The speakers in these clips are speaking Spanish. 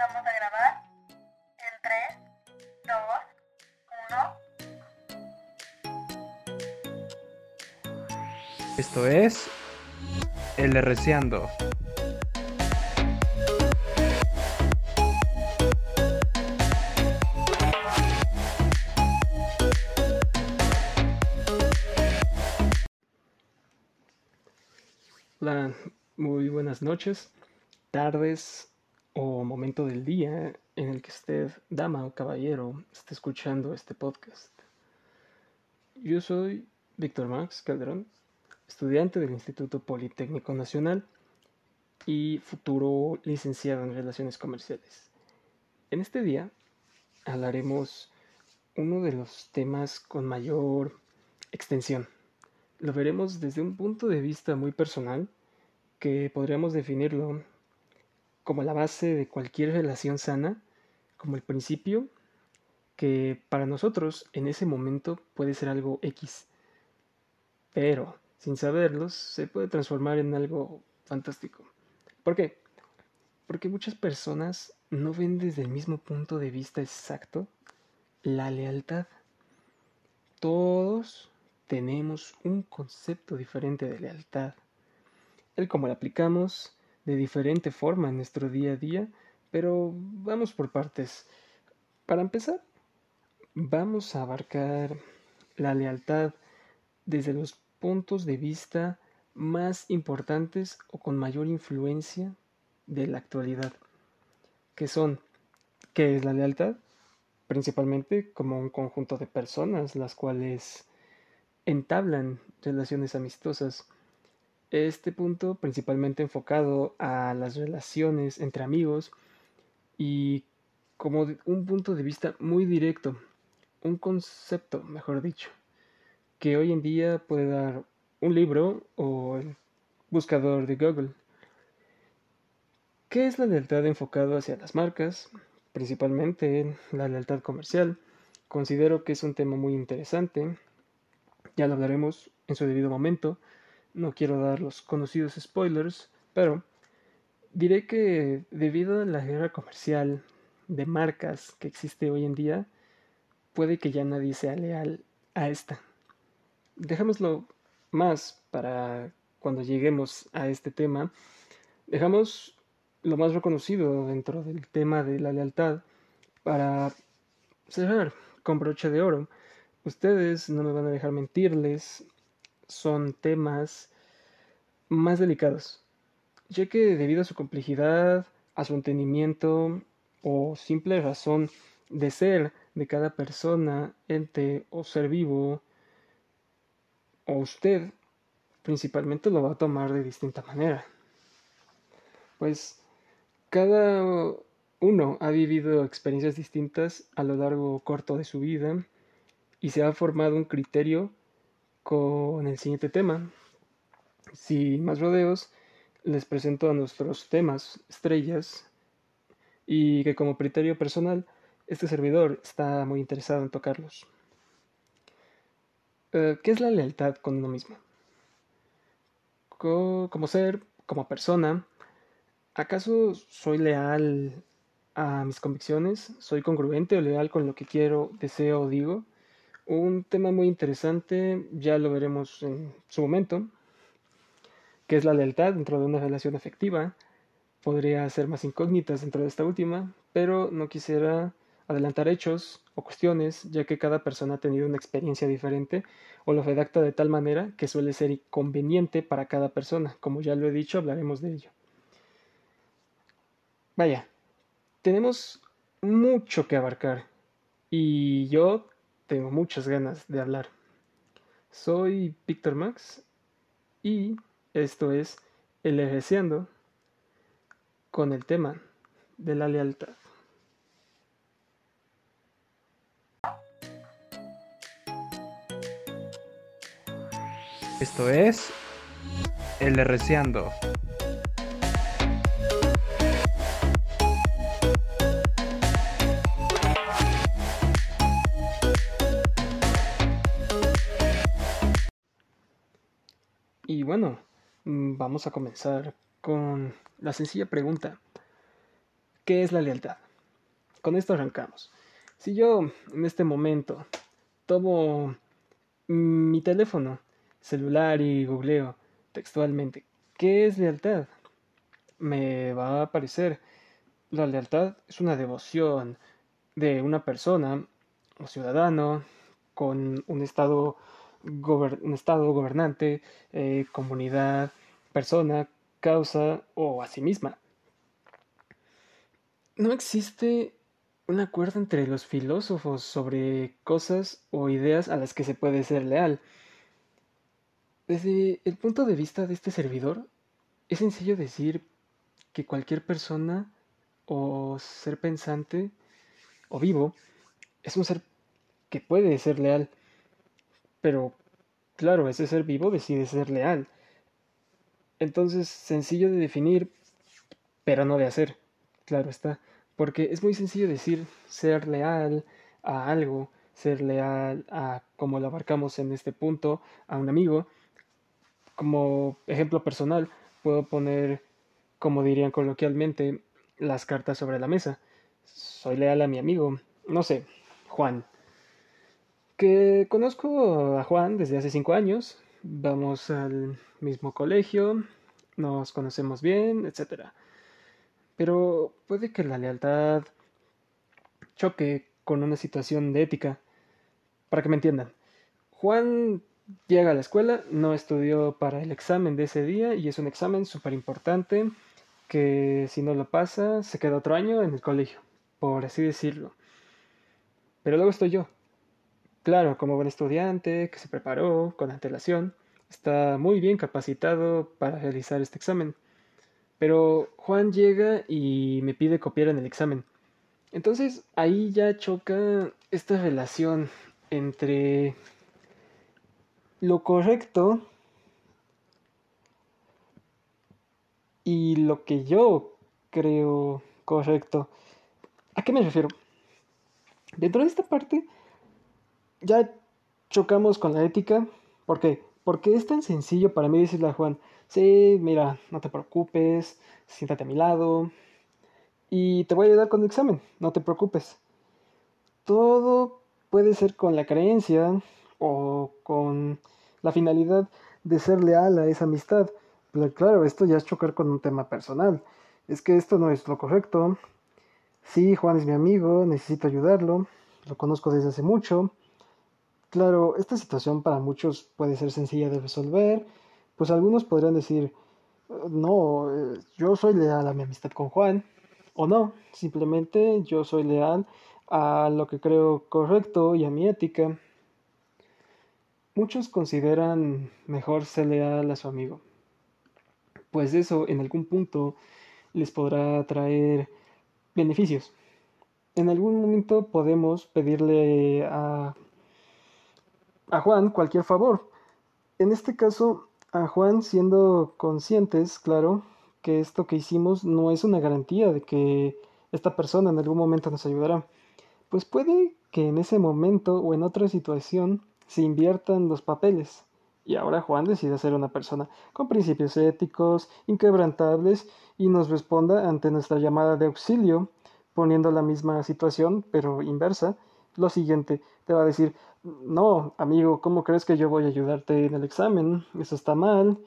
Empezamos a grabar en 3, 2, 1. Esto es El Reciando. Hola, muy buenas noches, tardes o momento del día en el que usted, dama o caballero, esté escuchando este podcast. Yo soy Víctor Max Calderón, estudiante del Instituto Politécnico Nacional y futuro licenciado en Relaciones Comerciales. En este día hablaremos uno de los temas con mayor extensión. Lo veremos desde un punto de vista muy personal, que podríamos definirlo como la base de cualquier relación sana, como el principio, que para nosotros en ese momento puede ser algo X, pero sin saberlos se puede transformar en algo fantástico. ¿Por qué? Porque muchas personas no ven desde el mismo punto de vista exacto la lealtad. Todos tenemos un concepto diferente de lealtad. El cómo la aplicamos de diferente forma en nuestro día a día, pero vamos por partes. Para empezar, vamos a abarcar la lealtad desde los puntos de vista más importantes o con mayor influencia de la actualidad, que son, ¿qué es la lealtad? Principalmente como un conjunto de personas las cuales entablan relaciones amistosas. Este punto principalmente enfocado a las relaciones entre amigos y como un punto de vista muy directo, un concepto, mejor dicho, que hoy en día puede dar un libro o el buscador de Google. ¿Qué es la lealtad enfocada hacia las marcas? Principalmente la lealtad comercial. Considero que es un tema muy interesante ya lo hablaremos en su debido momento. No quiero dar los conocidos spoilers, pero diré que debido a la guerra comercial de marcas que existe hoy en día, puede que ya nadie sea leal a esta. Dejémoslo más para cuando lleguemos a este tema. Dejamos lo más reconocido dentro del tema de la lealtad para cerrar con broche de oro ustedes no me van a dejar mentirles, son temas más delicados, ya que debido a su complejidad, a su entendimiento o simple razón de ser de cada persona, ente o ser vivo, o usted principalmente lo va a tomar de distinta manera. Pues cada uno ha vivido experiencias distintas a lo largo corto de su vida y se ha formado un criterio con el siguiente tema. Sin más rodeos, les presento a nuestros temas estrellas y que como criterio personal, este servidor está muy interesado en tocarlos. Eh, ¿Qué es la lealtad con uno mismo? como ser, como persona, ¿acaso soy leal a mis convicciones? ¿Soy congruente o leal con lo que quiero, deseo o digo? Un tema muy interesante, ya lo veremos en su momento, que es la lealtad dentro de una relación afectiva. Podría ser más incógnitas dentro de esta última, pero no quisiera adelantar hechos o cuestiones, ya que cada persona ha tenido una experiencia diferente o lo redacta de tal manera que suele ser inconveniente para cada persona. Como ya lo he dicho, hablaremos de ello. Vaya, tenemos mucho que abarcar y yo tengo muchas ganas de hablar. Soy Víctor Max y esto es El Ejerciendo con el tema de la lealtad. Esto es El Reciando. Y bueno, mm, vamos a comenzar con la sencilla pregunta. ¿qué es la lealtad? Con esto arrancamos. Si yo en este momento tomo mi teléfono celular y googleo textualmente, ¿qué es lealtad? Me va a aparecer, la lealtad es una devoción de una persona o ciudadano con un estado, estado gobernante, eh, comunidad, persona, causa o a sí misma. No existe un acuerdo entre los filósofos sobre cosas o ideas a las que se puede ser leal. Desde el punto de vista de este servidor, es sencillo decir que cualquier persona o ser pensante o vivo es un ser que puede ser leal. Pero, claro, ese ser vivo decide ser leal. Entonces, sencillo de definir, pero no de hacer. Claro está. Porque es muy sencillo decir ser leal a algo, ser leal a, como lo abarcamos en este punto, a un amigo. Como ejemplo personal, puedo poner, como dirían coloquialmente, las cartas sobre la mesa. Soy leal a mi amigo, no sé, Juan que conozco a Juan desde hace cinco años, vamos al mismo colegio, nos conocemos bien, etc. Pero puede que la lealtad choque con una situación de ética. Para que me entiendan, Juan llega a la escuela, no estudió para el examen de ese día y es un examen súper importante que si no lo pasa se queda otro año en el colegio, por así decirlo. Pero luego estoy yo, Claro, como buen estudiante que se preparó con antelación, está muy bien capacitado para realizar este examen. Pero Juan llega y me pide copiar en el examen. Entonces ahí ya choca esta relación entre lo correcto y lo que yo creo correcto. ¿A qué me refiero? Dentro de esta parte ya chocamos con la ética. ¿Por qué? Porque es tan sencillo para mí decirle a Juan, sí, mira, no te preocupes, siéntate a mi lado y te voy a ayudar con el examen, no te preocupes. Todo puede ser con la creencia o con la finalidad de ser leal a esa amistad. Pero claro, esto ya es chocar con un tema personal. Es que esto no es lo correcto. Sí, Juan es mi amigo, necesito ayudarlo, lo conozco desde hace mucho, Claro, esta situación para muchos puede ser sencilla de resolver, pues algunos podrían decir, no, eh, yo soy leal a mi amistad con Juan, o no, simplemente yo soy leal a lo que creo correcto y a mi ética. Muchos consideran mejor ser leal a su amigo, pues eso en algún punto les podrá traer beneficios. En algún momento podemos pedirle a a Juan cualquier favor. En este caso, a Juan siendo conscientes, claro, que esto que hicimos no es una garantía de que esta persona en algún momento nos ayudará. Pues puede que en ese momento o en otra situación se inviertan los papeles. Y ahora Juan decide ser una persona con principios éticos, inquebrantables, y nos responda ante nuestra llamada de auxilio, poniendo la misma situación, pero inversa. Lo siguiente, te va a decir, no, amigo, ¿cómo crees que yo voy a ayudarte en el examen? Eso está mal.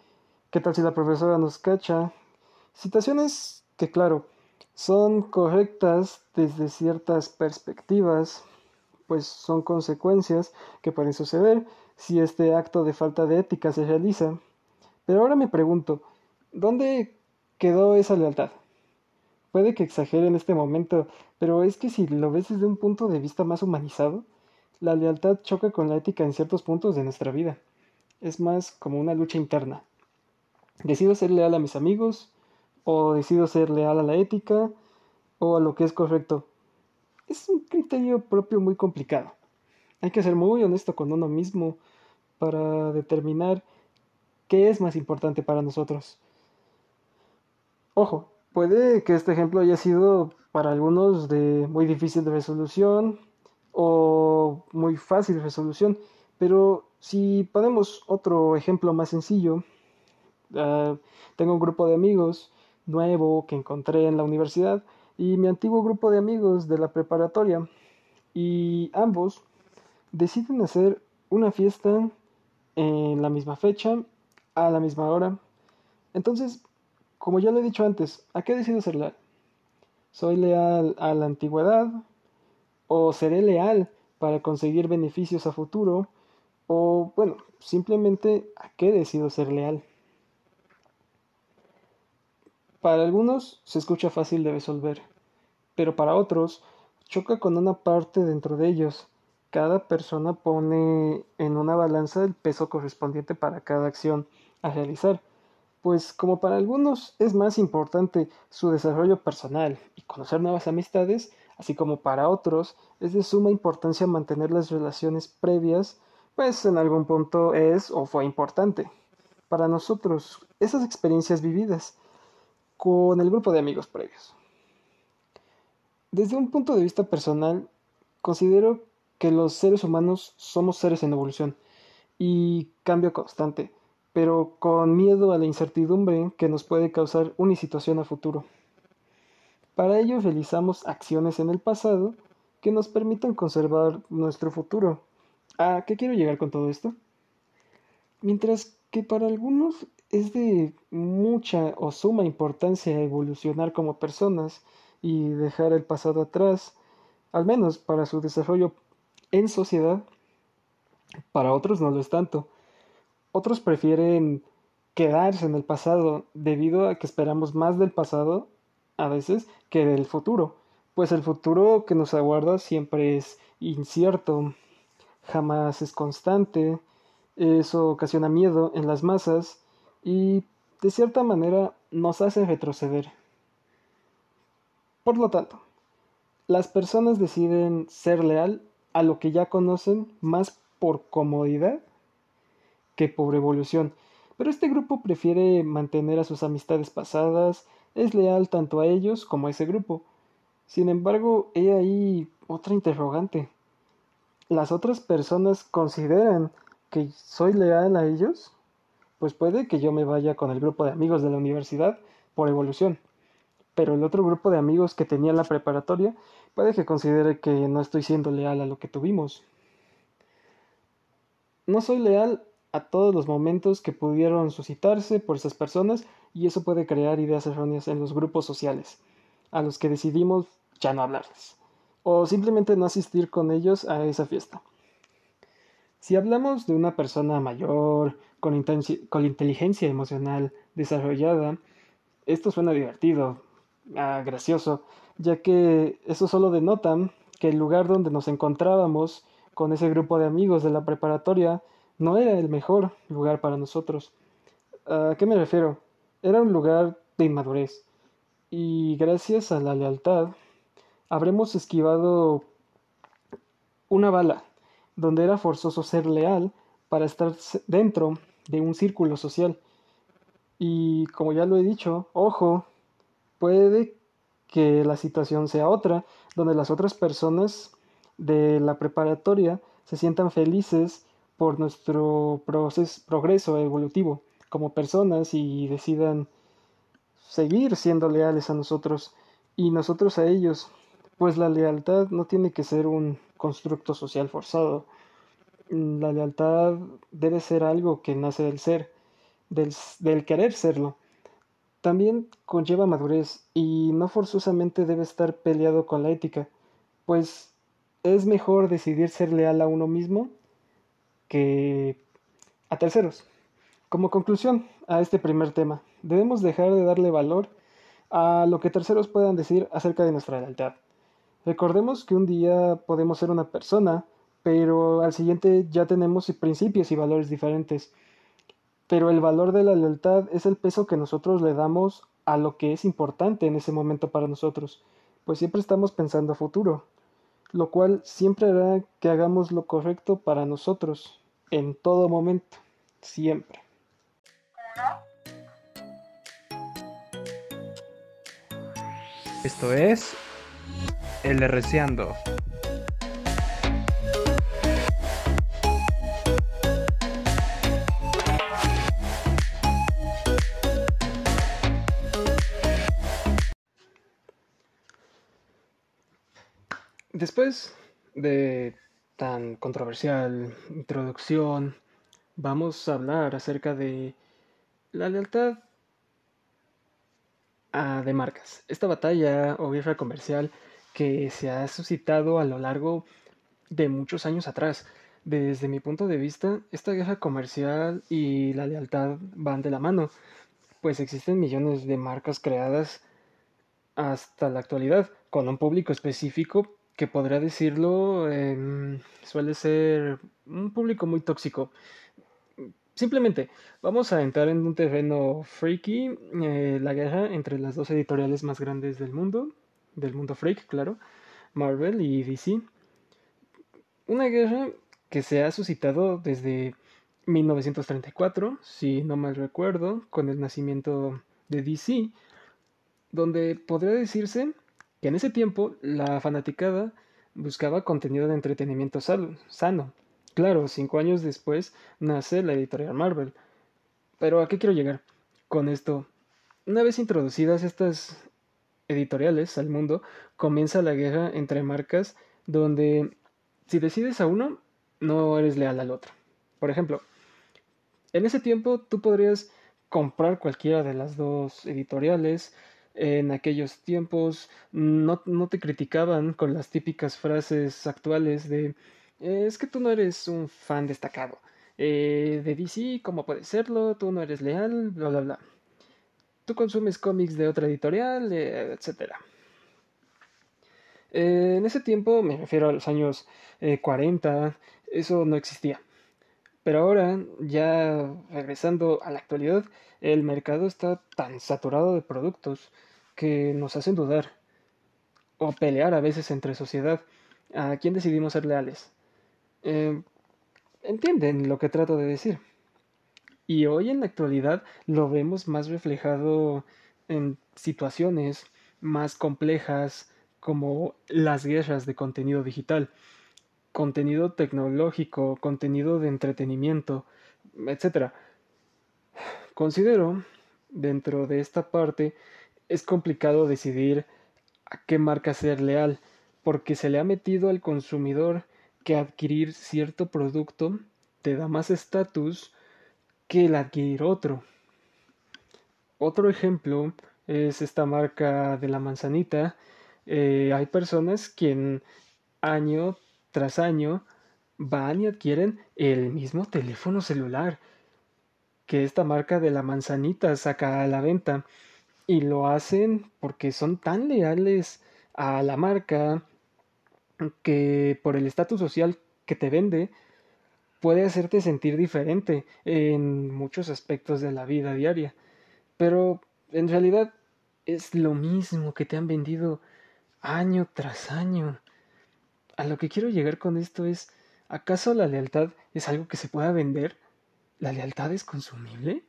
¿Qué tal si la profesora nos cacha? Situaciones que, claro, son correctas desde ciertas perspectivas, pues son consecuencias que pueden suceder si este acto de falta de ética se realiza. Pero ahora me pregunto, ¿dónde quedó esa lealtad? Puede que exagere en este momento, pero es que si lo ves desde un punto de vista más humanizado, la lealtad choca con la ética en ciertos puntos de nuestra vida. Es más como una lucha interna. ¿Decido ser leal a mis amigos? ¿O decido ser leal a la ética? ¿O a lo que es correcto? Es un criterio propio muy complicado. Hay que ser muy honesto con uno mismo para determinar qué es más importante para nosotros. Ojo, puede que este ejemplo haya sido para algunos de muy difícil resolución o muy fácil resolución. Pero si ponemos otro ejemplo más sencillo, ah, tengo un grupo de amigos nuevo que encontré en la universidad y mi antiguo grupo de amigos de la preparatoria. Y ambos deciden hacer una fiesta en la misma fecha, a la misma hora. Entonces, como ya lo he dicho antes, ¿a qué decido ser leal? ¿Soy leal a la antigüedad? ¿O seré leal para conseguir beneficios a futuro? ¿O, bueno, simplemente a qué decido ser leal? Para algunos se escucha fácil de resolver, pero para otros choca con una parte dentro de ellos. Cada persona pone en una balanza el peso correspondiente para cada acción a realizar, pues como para algunos es más importante su desarrollo personal y conocer nuevas amistades, así como para otros es de suma importancia mantener las relaciones previas, pues en algún punto es o fue importante. Para nosotros, esas experiencias vividas, con el grupo de amigos previos. Desde un punto de vista personal, considero que los seres humanos somos seres en evolución y cambio constante, pero con miedo a la incertidumbre que nos puede causar una situación a futuro. Para ello realizamos acciones en el pasado que nos permitan conservar nuestro futuro. ¿A qué quiero llegar con todo esto? Mientras que para algunos es de mucha o suma importancia evolucionar como personas y dejar el pasado atrás, al menos para su desarrollo en sociedad. Para otros no lo es tanto. Otros prefieren quedarse en el pasado debido a que esperamos más del pasado a veces que del futuro, pues el futuro que nos aguarda siempre es incierto, jamás es constante, eso ocasiona miedo en las masas y de cierta manera nos hace retroceder. Por lo tanto, las personas deciden ser leal a lo que ya conocen más por comodidad que por evolución, pero este grupo prefiere mantener a sus amistades pasadas, es leal tanto a ellos como a ese grupo. Sin embargo, he ahí otra interrogante. ¿Las otras personas consideran que soy leal a ellos? pues puede que yo me vaya con el grupo de amigos de la universidad por evolución. Pero el otro grupo de amigos que tenía en la preparatoria puede que considere que no estoy siendo leal a lo que tuvimos. No soy leal a todos los momentos que pudieron suscitarse por esas personas y eso puede crear ideas erróneas en los grupos sociales, a los que decidimos ya no hablarles, o simplemente no asistir con ellos a esa fiesta. Si hablamos de una persona mayor, con, con inteligencia emocional desarrollada, esto suena divertido, ah, gracioso, ya que eso solo denota que el lugar donde nos encontrábamos con ese grupo de amigos de la preparatoria no era el mejor lugar para nosotros. ¿A qué me refiero? Era un lugar de inmadurez. Y gracias a la lealtad, habremos esquivado una bala donde era forzoso ser leal para estar dentro de un círculo social. Y como ya lo he dicho, ojo, puede que la situación sea otra, donde las otras personas de la preparatoria se sientan felices por nuestro proceso, progreso evolutivo como personas y decidan seguir siendo leales a nosotros y nosotros a ellos, pues la lealtad no tiene que ser un constructo social forzado. La lealtad debe ser algo que nace del ser, del, del querer serlo. También conlleva madurez y no forzosamente debe estar peleado con la ética, pues es mejor decidir ser leal a uno mismo a terceros. Como conclusión a este primer tema, debemos dejar de darle valor a lo que terceros puedan decir acerca de nuestra lealtad. Recordemos que un día podemos ser una persona, pero al siguiente ya tenemos principios y valores diferentes. Pero el valor de la lealtad es el peso que nosotros le damos a lo que es importante en ese momento para nosotros, pues siempre estamos pensando a futuro, lo cual siempre hará que hagamos lo correcto para nosotros, en todo momento, siempre. Esto es el Reciando. Después de tan controversial introducción, vamos a hablar acerca de la lealtad a- de marcas. Esta batalla o guerra comercial que se ha suscitado a lo largo de muchos años atrás. Desde mi punto de vista, esta guerra comercial y la lealtad van de la mano, pues existen millones de marcas creadas hasta la actualidad, con un público específico que podría decirlo em, suele ser un público muy tóxico. Simplemente, vamos a entrar en un terreno freaky, eh, la guerra entre las dos editoriales más grandes del mundo, del mundo freak, claro, Marvel y DC. Una guerra que se ha suscitado desde 1934, si no mal recuerdo, con el nacimiento de DC, donde podría decirse que en ese tiempo la fanaticada buscaba contenido de entretenimiento sano. Claro, cinco años después nace la editorial Marvel. Pero ¿a qué quiero llegar con esto? Una vez introducidas estas editoriales al mundo, comienza la guerra entre marcas donde si decides a uno, no eres leal al otro. Por ejemplo, en ese tiempo tú podrías comprar cualquiera de las dos editoriales. En aquellos tiempos no, no te criticaban con las típicas frases actuales de "Eh, es que tú no eres un fan destacado. Eh, de DC, ¿cómo puedes serlo? Tú no eres leal, bla, bla, bla. Tú consumes cómics de otra editorial, eh, etcétera. Eh, en ese tiempo, me refiero a los años eh, 40, eso no existía. Pero ahora, ya regresando a la actualidad, el mercado está tan saturado de productos que nos hacen dudar o pelear a veces entre sociedad. ¿A quién decidimos ser leales? Eh, entienden lo que trato de decir. Y hoy en la actualidad lo vemos más reflejado en situaciones más complejas como las guerras de contenido digital, contenido tecnológico, contenido de entretenimiento, etcétera. Considero, dentro de esta parte, es complicado decidir a qué marca ser leal, porque se le ha metido al consumidor que adquirir cierto producto te da más estatus que el adquirir otro. Otro ejemplo es esta marca de la manzanita. Eh, hay personas quien año tras año van y adquieren el mismo teléfono celular que esta marca de la manzanita saca a la venta y lo hacen porque son tan leales a la marca que por el estatus social que te vende puede hacerte sentir diferente en muchos aspectos de la vida diaria. Pero en realidad es lo mismo que te han vendido año tras año. A lo que quiero llegar con esto es, ¿acaso la lealtad es algo que se pueda vender? ¿La lealtad es consumible?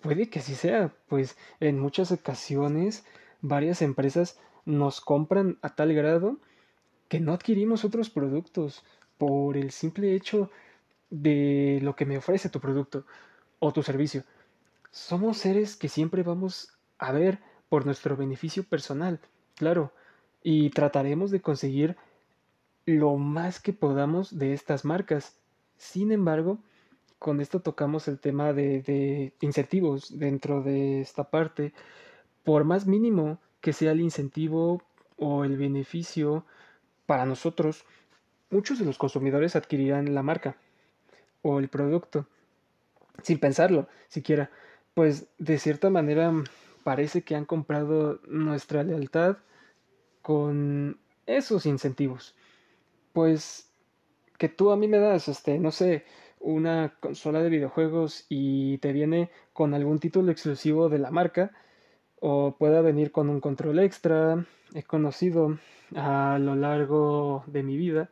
Puede que así sea, pues en muchas ocasiones varias empresas nos compran a tal grado que no adquirimos otros productos por el simple hecho de lo que me ofrece tu producto o tu servicio. Somos seres que siempre vamos a ver por nuestro beneficio personal, claro, y trataremos de conseguir lo más que podamos de estas marcas. Sin embargo, con esto tocamos el tema de, incentivos dentro de esta parte. Por más mínimo que sea el incentivo o el beneficio para nosotros, muchos de los consumidores adquirirán la marca o el producto sin pensarlo siquiera, pues de cierta manera parece que han comprado nuestra lealtad con esos incentivos. Pues que tú a mí me das, este, no sé, una consola de videojuegos y te viene con algún título exclusivo de la marca, o pueda venir con un control extra. He conocido a lo largo de mi vida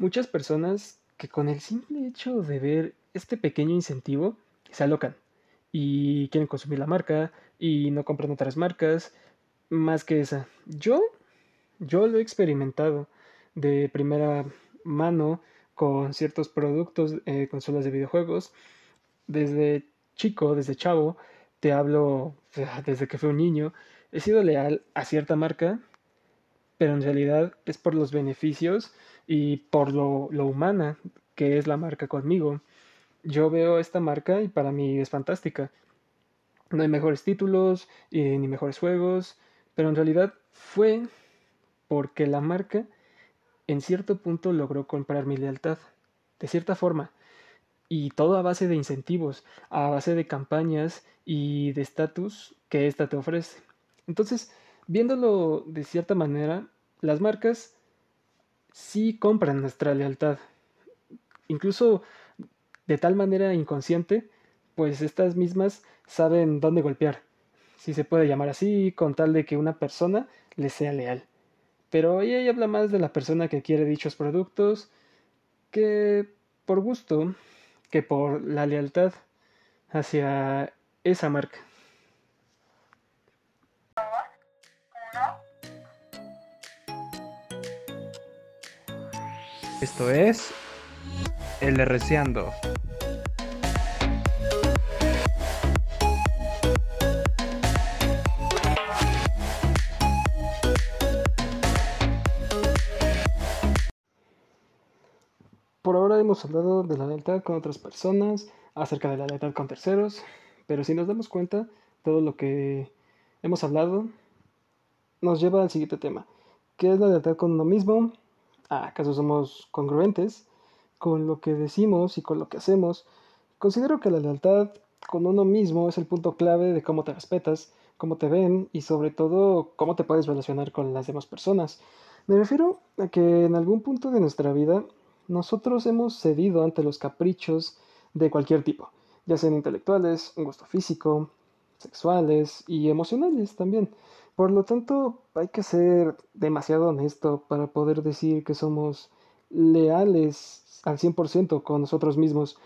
muchas personas que con el simple hecho de ver este pequeño incentivo se alocan y quieren consumir la marca y no compran otras marcas más que esa. Yo, yo lo he experimentado de primera mano con ciertos productos, eh, consolas de videojuegos. Desde chico, desde chavo, te hablo desde que fui un niño, he sido leal a cierta marca pero en realidad es por los beneficios y por lo, lo humana que es la marca conmigo. Yo veo esta marca y para mí es fantástica. No hay mejores títulos eh, ni mejores juegos, pero en realidad fue porque la marca en cierto punto logró comprar mi lealtad, de cierta forma, y todo a base de incentivos, a base de campañas y de estatus que ésta te ofrece. Entonces, viéndolo de cierta manera, las marcas sí compran nuestra lealtad, incluso de tal manera inconsciente, pues estas mismas saben dónde golpear, si se puede llamar así, con tal de que una persona le sea leal. Pero ella habla más de la persona que quiere dichos productos que por gusto que por la lealtad hacia esa marca. Esto es El Receando. Hemos hablado de la lealtad con otras personas, acerca de la lealtad con terceros, pero si nos damos cuenta, todo lo que hemos hablado nos lleva al siguiente tema. ¿Qué es la lealtad con uno mismo? ¿Acaso somos congruentes con lo que decimos y con lo que hacemos? Considero que la lealtad con uno mismo es el punto clave de cómo te respetas, cómo te ven y sobre todo cómo te puedes relacionar con las demás personas. Me refiero a que en algún punto de nuestra vida nosotros hemos cedido ante los caprichos de cualquier tipo, ya sean intelectuales, un gusto físico, sexuales y emocionales también. Por lo tanto, hay que ser demasiado honesto para poder decir que somos leales al 100% con nosotros mismos.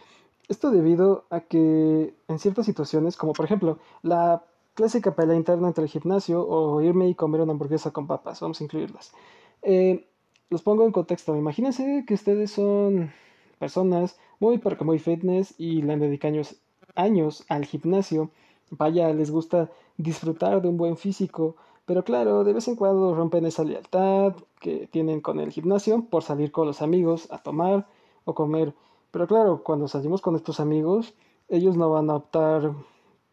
Esto debido a que en ciertas situaciones, como por ejemplo la clásica pelea interna entre el gimnasio o irme y comer una hamburguesa con papas, vamos a incluirlas. Eh, los pongo en contexto. Imagínense que ustedes son personas muy, pero que muy fitness y le han dedicado años, años al gimnasio. Vaya, les gusta disfrutar de un buen físico, pero claro, de vez en cuando rompen esa lealtad que tienen con el gimnasio por salir con los amigos a tomar o comer. Pero claro, cuando salimos con estos amigos, ellos no van a optar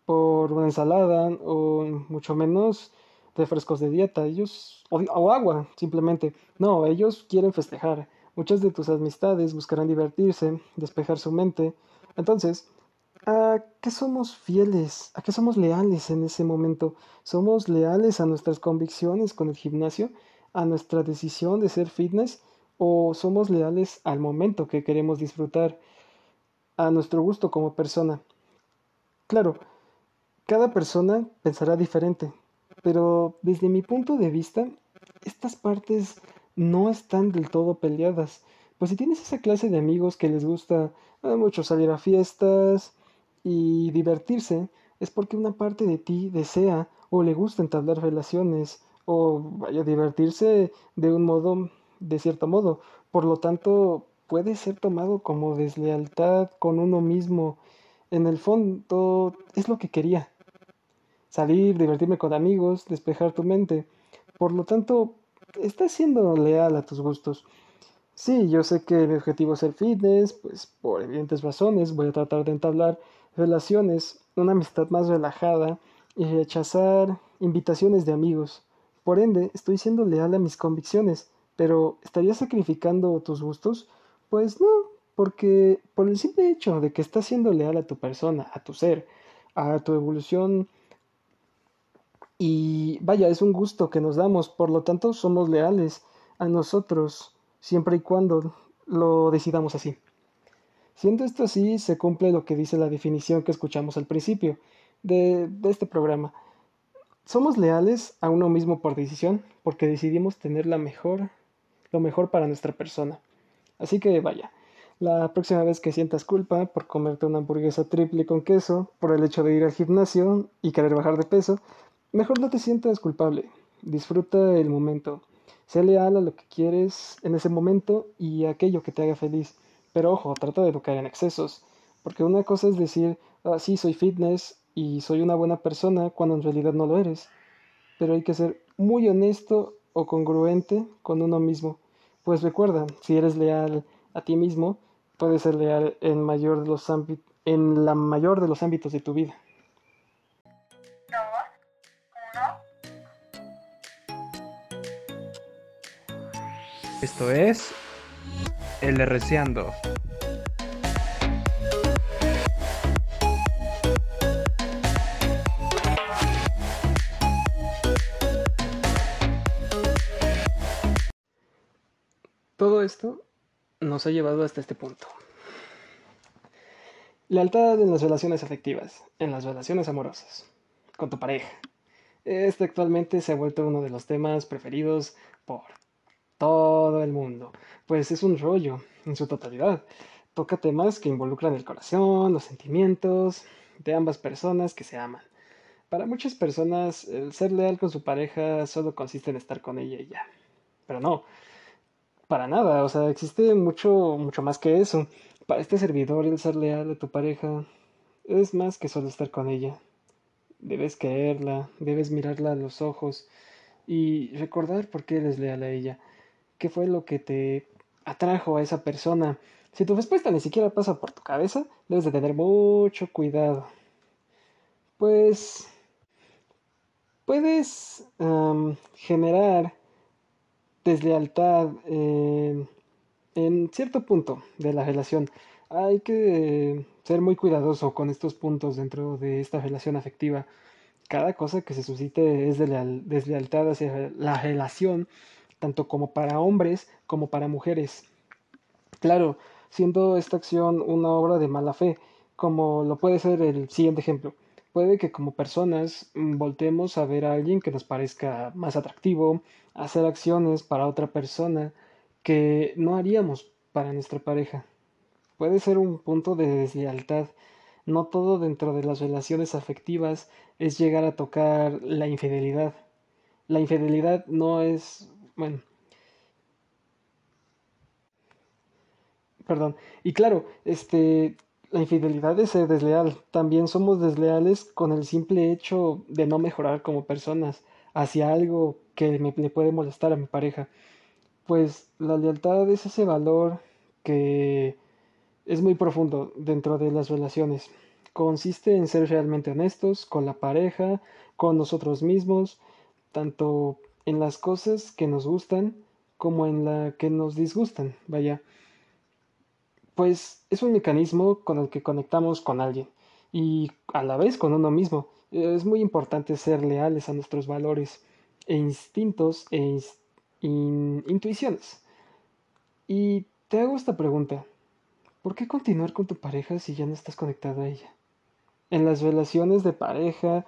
por una ensalada o mucho menos refrescos de dieta, ellos, o, agua, simplemente. No, ellos quieren festejar. Muchas de tus amistades buscarán divertirse, despejar su mente. Entonces, ¿a qué somos fieles? ¿A qué somos leales en ese momento? ¿Somos leales a nuestras convicciones con el gimnasio? ¿A nuestra decisión de ser fitness? ¿O somos leales al momento que queremos disfrutar? ¿A nuestro gusto como persona? Claro, cada persona pensará diferente, pero desde mi punto de vista, estas partes no están del todo peleadas. Pues si tienes esa clase de amigos que les gusta eh, mucho salir a fiestas y divertirse, es porque una parte de ti desea o le gusta entablar relaciones o vaya a divertirse de un modo, de cierto modo. Por lo tanto, puede ser tomado como deslealtad con uno mismo. En el fondo, es lo que quería salir, divertirme con amigos, despejar tu mente. Por lo tanto, estás siendo leal a tus gustos. Sí, yo sé que mi objetivo es el fitness, pues por evidentes razones voy a tratar de entablar relaciones, una amistad más relajada y rechazar invitaciones de amigos. Por ende, estoy siendo leal a mis convicciones, pero ¿estarías sacrificando tus gustos? Pues no, porque por el simple hecho de que estás siendo leal a tu persona, a tu ser, a tu evolución y vaya, es un gusto que nos damos, por lo tanto somos leales a nosotros, siempre y cuando lo decidamos así. Siendo esto así, se cumple lo que dice la definición que escuchamos al principio de, de este programa. Somos leales a uno mismo por decisión, porque decidimos tener la mejor, lo mejor para nuestra persona. Así que vaya, la próxima vez que sientas culpa por comerte una hamburguesa triple con queso, por el hecho de ir al gimnasio y querer bajar de peso, Mejor no te sientas culpable, disfruta el momento, sé leal a lo que quieres en ese momento y a aquello que te haga feliz. Pero ojo, trata de no caer en excesos, porque una cosa es decir, ah, sí, soy fitness y soy una buena persona cuando en realidad no lo eres. Pero hay que ser muy honesto o congruente con uno mismo. Pues recuerda, si eres leal a ti mismo, puedes ser leal en, mayor de los en la mayor de los ámbitos de tu vida. Esto es El Reciando. Todo esto nos ha llevado hasta este punto. Lealtad en las relaciones afectivas, en las relaciones amorosas, con tu pareja. Este actualmente se ha vuelto uno de los temas preferidos por todo el mundo, pues es un rollo en su totalidad. Toca temas que involucran el corazón, los sentimientos de ambas personas que se aman. Para muchas personas, el ser leal con su pareja solo consiste en estar con ella y ya. Pero no, para nada, o sea, existe mucho, mucho más que eso. Para este servidor, el ser leal a tu pareja es más que solo estar con ella. Debes quererla, debes mirarla a los ojos y recordar por qué eres leal a ella qué fue lo que te atrajo a esa persona. Si tu respuesta ni siquiera pasa por tu cabeza, debes de tener mucho cuidado. Pues puedes generar deslealtad en cierto punto de la relación. Hay que ser muy cuidadoso con estos puntos dentro de esta relación afectiva. Cada cosa que se suscite es deslealtad hacia la relación tanto como para hombres como para mujeres. Claro, siendo esta acción una obra de mala fe, como lo puede ser el siguiente ejemplo. Puede que como personas mm, voltemos a ver a alguien que nos parezca más atractivo, hacer acciones para otra persona que no haríamos para nuestra pareja. Puede ser un punto de deslealtad. No todo dentro de las relaciones afectivas es llegar a tocar la infidelidad. La infidelidad no es bueno. Perdón. Y claro, este, la infidelidad es ser desleal. También somos desleales con el simple hecho de no mejorar como personas hacia algo que me, le puede molestar a mi pareja. Pues la lealtad es ese valor que es muy profundo dentro de las relaciones. Consiste en ser realmente honestos con la pareja, con nosotros mismos, tanto en las cosas que nos gustan como en la que nos disgustan, vaya. Pues es un mecanismo con el que conectamos con alguien y a la vez con uno mismo. Es muy importante ser leales a nuestros valores e instintos e intuiciones. Y te hago esta pregunta. ¿Por qué continuar con tu pareja si ya no estás conectado a ella? En las relaciones de pareja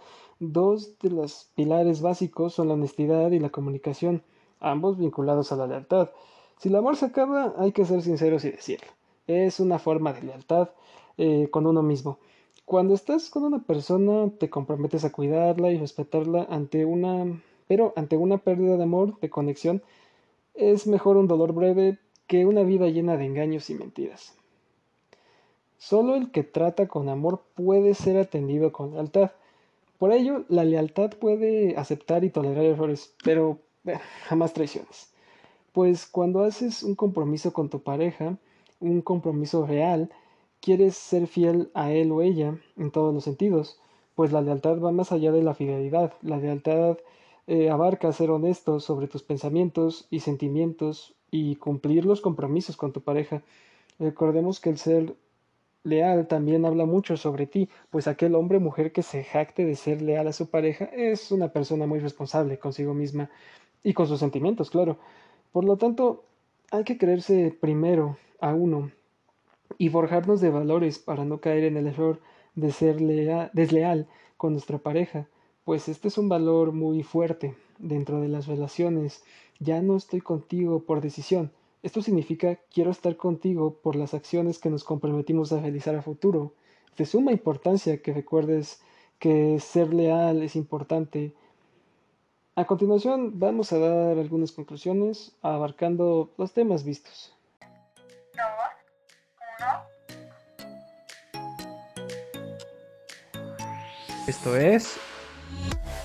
Dos de los pilares básicos son la honestidad y la comunicación, ambos vinculados a la lealtad. Si el amor se acaba, hay que ser sinceros y decirlo. Es una forma de lealtad eh, con uno mismo. Cuando estás con una persona, te comprometes a cuidarla y respetarla ante una, pero ante una pérdida de amor, de conexión, es mejor un dolor breve que una vida llena de engaños y mentiras. Solo el que trata con amor puede ser atendido con lealtad. Por ello, la lealtad puede aceptar y tolerar errores, pero jamás traiciones. Pues cuando haces un compromiso con tu pareja, un compromiso real, quieres ser fiel a él o ella en todos los sentidos, pues la lealtad va más allá de la fidelidad. La lealtad eh, abarca ser honesto sobre tus pensamientos y sentimientos y cumplir los compromisos con tu pareja. Recordemos que el ser leal también habla mucho sobre ti, pues aquel hombre o mujer que se jacte de ser leal a su pareja es una persona muy responsable consigo misma y con sus sentimientos, claro. Por lo tanto, hay que creerse primero a uno y forjarnos de valores para no caer en el error de ser desleal con nuestra pareja, pues este es un valor muy fuerte dentro de las relaciones. Ya no estoy contigo por decisión, esto significa quiero estar contigo por las acciones que nos comprometimos a realizar a futuro. De suma importancia que recuerdes que ser leal es importante. A continuación vamos a dar algunas conclusiones abarcando los temas vistos. Esto es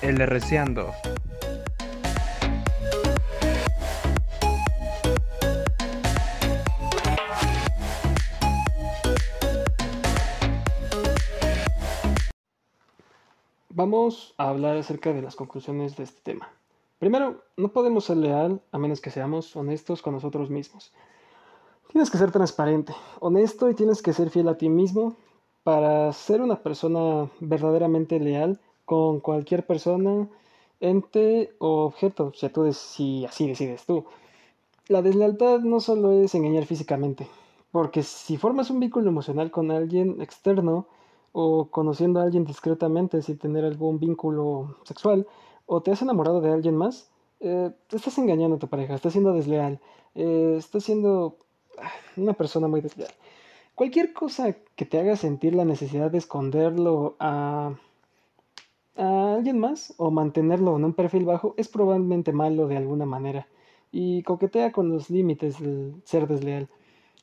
El Reciando. Vamos a hablar acerca de las conclusiones de este tema. Primero, no podemos ser leal a menos que seamos honestos con nosotros mismos. Tienes que ser transparente, honesto y tienes que ser fiel a ti mismo para ser una persona verdaderamente leal con cualquier persona, ente o objeto, si, tú, si así decides tú. La deslealtad no solo es engañar físicamente, porque si formas un vínculo emocional con alguien externo o conociendo a alguien discretamente sin tener algún vínculo sexual, o te has enamorado de alguien más, eh, estás engañando a tu pareja, estás siendo desleal, eh, estás siendo una persona muy desleal. Cualquier cosa que te haga sentir la necesidad de esconderlo a, a alguien más o mantenerlo en un perfil bajo es probablemente malo de alguna manera y coquetea con los límites del ser desleal.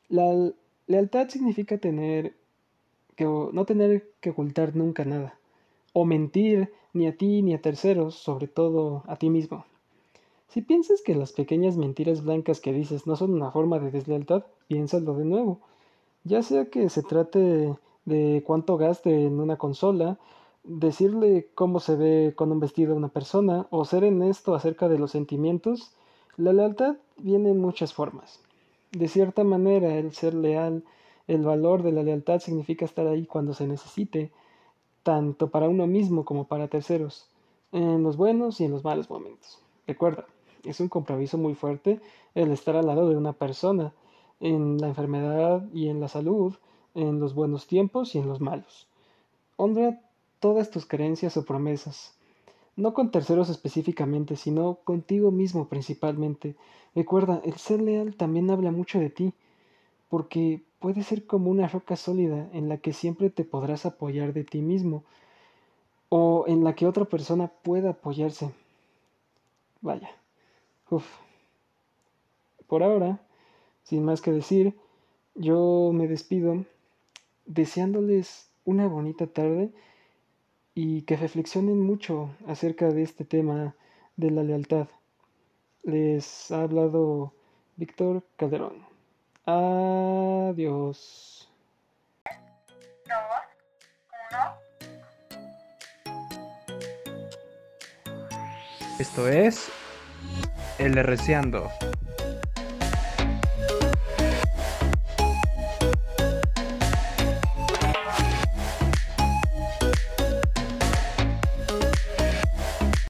La lealtad significa tener que no tener que ocultar nunca nada, o mentir ni a ti ni a terceros, sobre todo a ti mismo. Si piensas que las pequeñas mentiras blancas que dices no son una forma de deslealtad, piénsalo de nuevo. Ya sea que se trate de cuánto gaste en una consola, decirle cómo se ve con un vestido a una persona, o ser honesto acerca de los sentimientos, la lealtad viene en muchas formas. De cierta manera, el ser leal, el valor de la lealtad significa estar ahí cuando se necesite, tanto para uno mismo como para terceros, en los buenos y en los malos momentos. Recuerda, es un compromiso muy fuerte el estar al lado de una persona, en la enfermedad y en la salud, en los buenos tiempos y en los malos. Honra todas tus creencias o promesas, no con terceros específicamente, sino contigo mismo principalmente. Recuerda, el ser leal también habla mucho de ti, porque puede ser como una roca sólida en la que siempre te podrás apoyar de ti mismo, o en la que otra persona pueda apoyarse. Vaya. Uf. Por ahora, sin más que decir, yo me despido deseándoles una bonita tarde y que reflexionen mucho acerca de este tema de la lealtad. Les ha hablado Víctor Calderón. Adiós. Dos, uno. Esto es El Reciando.